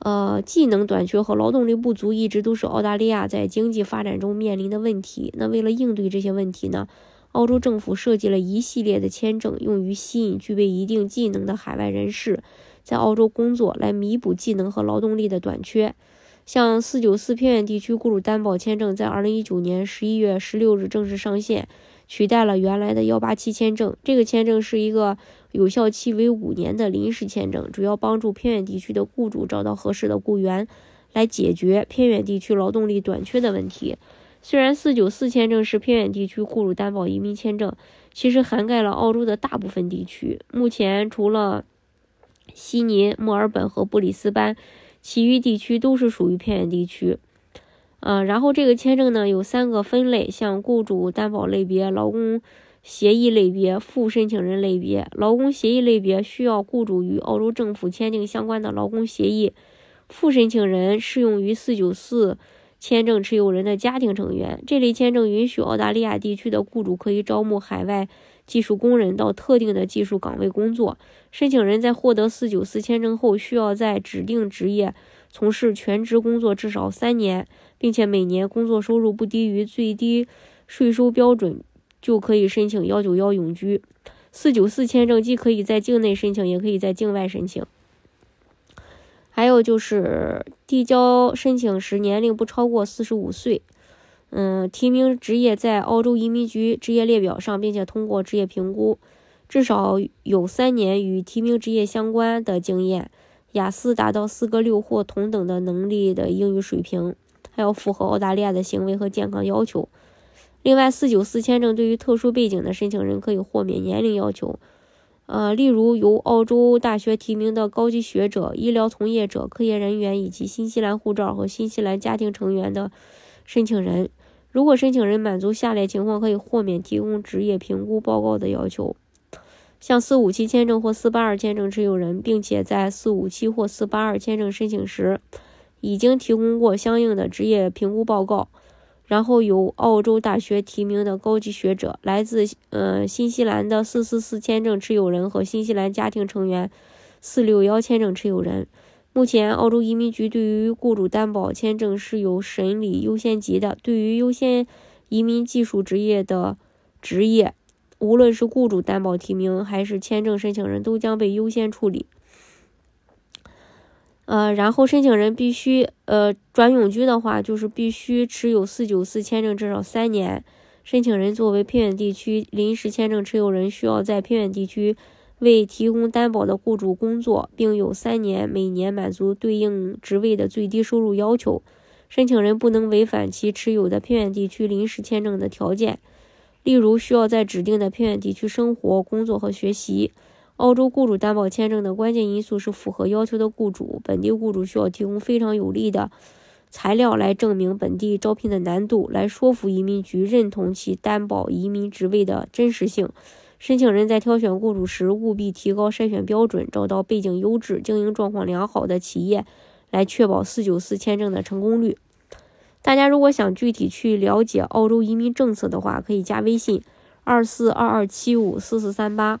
呃，技能短缺和劳动力不足一直都是澳大利亚在经济发展中面临的问题。那为了应对这些问题呢，澳洲政府设计了一系列的签证，用于吸引具备一定技能的海外人士在澳洲工作，来弥补技能和劳动力的短缺。像四九四偏远地区雇主担保签证，在二零一九年十一月十六日正式上线。取代了原来的幺八七签证，这个签证是一个有效期为五年的临时签证，主要帮助偏远地区的雇主找到合适的雇员，来解决偏远地区劳动力短缺的问题。虽然四九四签证是偏远地区雇主担保移民签证，其实涵盖了澳洲的大部分地区。目前除了悉尼、墨尔本和布里斯班，其余地区都是属于偏远地区。呃，然后这个签证呢有三个分类，像雇主担保类别、劳工协议类别、副申请人类别。劳工协议类别需要雇主与澳洲政府签订相关的劳工协议。副申请人适用于494签证持有人的家庭成员。这类签证允许澳大利亚地区的雇主可以招募海外技术工人到特定的技术岗位工作。申请人在获得494签证后，需要在指定职业从事全职工作至少三年。并且每年工作收入不低于最低税收标准，就可以申请幺九幺永居。四九四签证既可以在境内申请，也可以在境外申请。还有就是递交申请时年龄不超过四十五岁。嗯，提名职业在澳洲移民局职业列表上，并且通过职业评估，至少有三年与提名职业相关的经验，雅思达到四个六或同等的能力的英语水平。还要符合澳大利亚的行为和健康要求。另外，四九四签证对于特殊背景的申请人可以豁免年龄要求。呃，例如由澳洲大学提名的高级学者、医疗从业者、科研人员以及新西兰护照和新西兰家庭成员的申请人。如果申请人满足下列情况，可以豁免提供职业评估报告的要求：像四五七签证或四八二签证持有人，并且在四五七或四八二签证申请时。已经提供过相应的职业评估报告，然后由澳洲大学提名的高级学者、来自呃新西兰的四四四签证持有人和新西兰家庭成员四六幺签证持有人。目前，澳洲移民局对于雇主担保签证是有审理优先级的。对于优先移民技术职业的职业，无论是雇主担保提名还是签证申请人，都将被优先处理。呃，然后申请人必须，呃，转永居的话，就是必须持有四九四签证至少三年。申请人作为偏远地区临时签证持有人，需要在偏远地区为提供担保的雇主工作，并有三年每年满足对应职位的最低收入要求。申请人不能违反其持有的偏远地区临时签证的条件，例如需要在指定的偏远地区生活、工作和学习。澳洲雇主担保签证的关键因素是符合要求的雇主。本地雇主需要提供非常有力的材料来证明本地招聘的难度，来说服移民局认同其担保移民职位的真实性。申请人在挑选雇主时，务必提高筛选标准，找到背景优质、经营状况良好的企业，来确保494签证的成功率。大家如果想具体去了解澳洲移民政策的话，可以加微信二四二二七五四四三八。